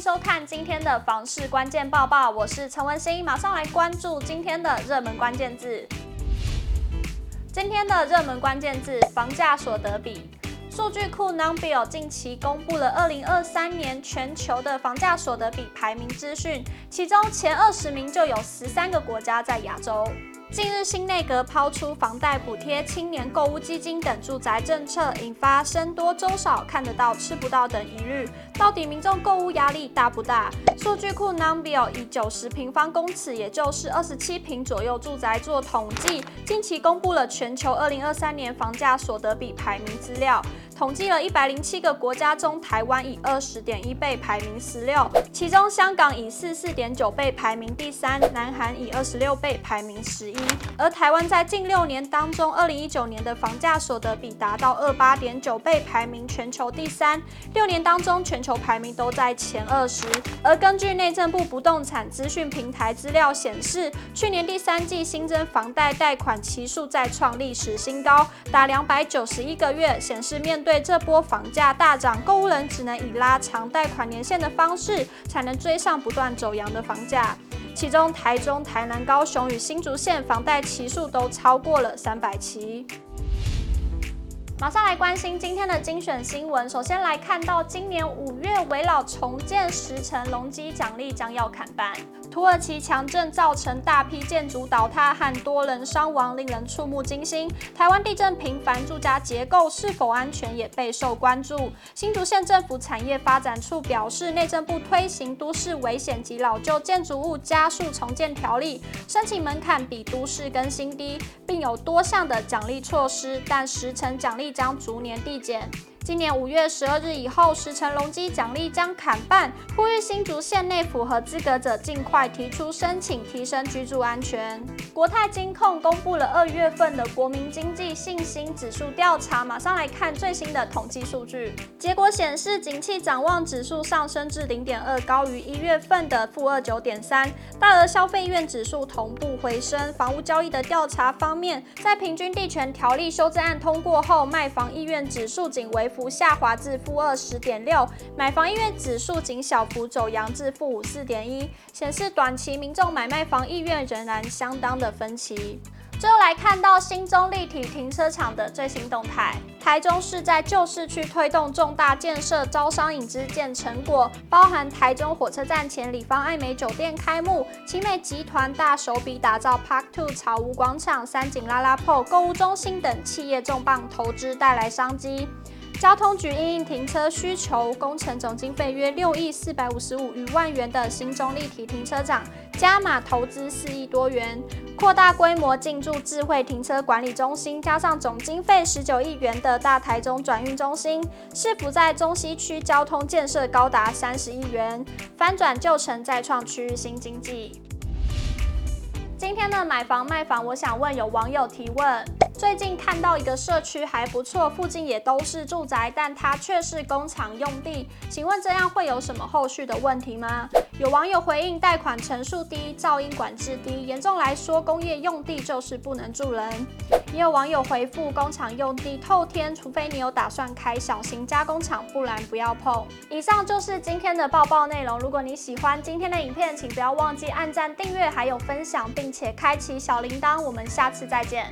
收看今天的房市关键报报，我是陈文心，马上来关注今天的热门关键字。今天的热门关键字：房价所得比。数据库 Numbeo 近期公布了二零二三年全球的房价所得比排名资讯，其中前二十名就有十三个国家在亚洲。近日，新内阁抛出房贷补贴、青年购物基金等住宅政策，引发生多粥少、看得到吃不到等疑虑。到底民众购物压力大不大？数据库 Numbeo 以九十平方公尺，也就是二十七平左右住宅做统计，近期公布了全球二零二三年房价所得比排名资料。统计了一百零七个国家中，台湾以二十点一倍排名十六，其中香港以四四点九倍排名第三，南韩以二十六倍排名十一。而台湾在近六年当中，二零一九年的房价所得比达到二八点九倍，排名全球第三。六年当中，全球排名都在前二十。而根据内政部不动产资讯平台资料显示，去年第三季新增房贷贷款期数再创历史新高，达两百九十一个月，显示面对对这波房价大涨，购物人只能以拉长贷款年限的方式，才能追上不断走扬的房价。其中，台中、台南、高雄与新竹县房贷期数都超过了三百期。马上来关心今天的精选新闻。首先来看到，今年五月围绕重建时程容积奖励将要砍半。土耳其强震造成大批建筑倒塌和多人伤亡，令人触目惊心。台湾地震频繁，住家结构是否安全也备受关注。新竹县政府产业发展处表示，内政部推行都市危险及老旧建筑物加速重建条例，申请门槛比都市更新低，并有多项的奖励措施，但时程奖励。将逐年递减。今年五月十二日以后，时程容积奖励将砍半，呼吁新竹县内符合资格者尽快提出申请，提升居住安全。国泰金控公布了二月份的国民经济信心指数调查，马上来看最新的统计数据。结果显示，景气展望指数上升至零点二，高于一月份的负二九点三。大额消费意愿指数同步回升。房屋交易的调查方面，在平均地权条例修正案通过后，卖房意愿指数仅为幅下滑至负二十点六，买房意愿指数仅小幅走扬至负五四点一，显示短期民众买卖房意愿仍然相当的分歧。最后来看到新中立体停车场的最新动态，台中市在旧市区推动重大建设，招商引资见成果，包含台中火车站前里方艾美酒店开幕，奇美集团大手笔打造 Park Two 草屋广场、三井拉拉铺购物中心等企业重磅投资带来商机。交通局因应停车需求，工程总经费约六亿四百五十五余万元的新中立体停车场，加码投资四亿多元，扩大规模进驻智慧停车管理中心，加上总经费十九亿元的大台中转运中心，市府在中西区交通建设高达三十亿元，翻转旧城，再创区域新经济。今天的买房卖房，我想问有网友提问。最近看到一个社区还不错，附近也都是住宅，但它却是工厂用地，请问这样会有什么后续的问题吗？有网友回应：贷款成数低，噪音管制低，严重来说，工业用地就是不能住人。也有网友回复：工厂用地透天，除非你有打算开小型加工厂，不然不要碰。以上就是今天的报报内容。如果你喜欢今天的影片，请不要忘记按赞、订阅，还有分享，并且开启小铃铛。我们下次再见。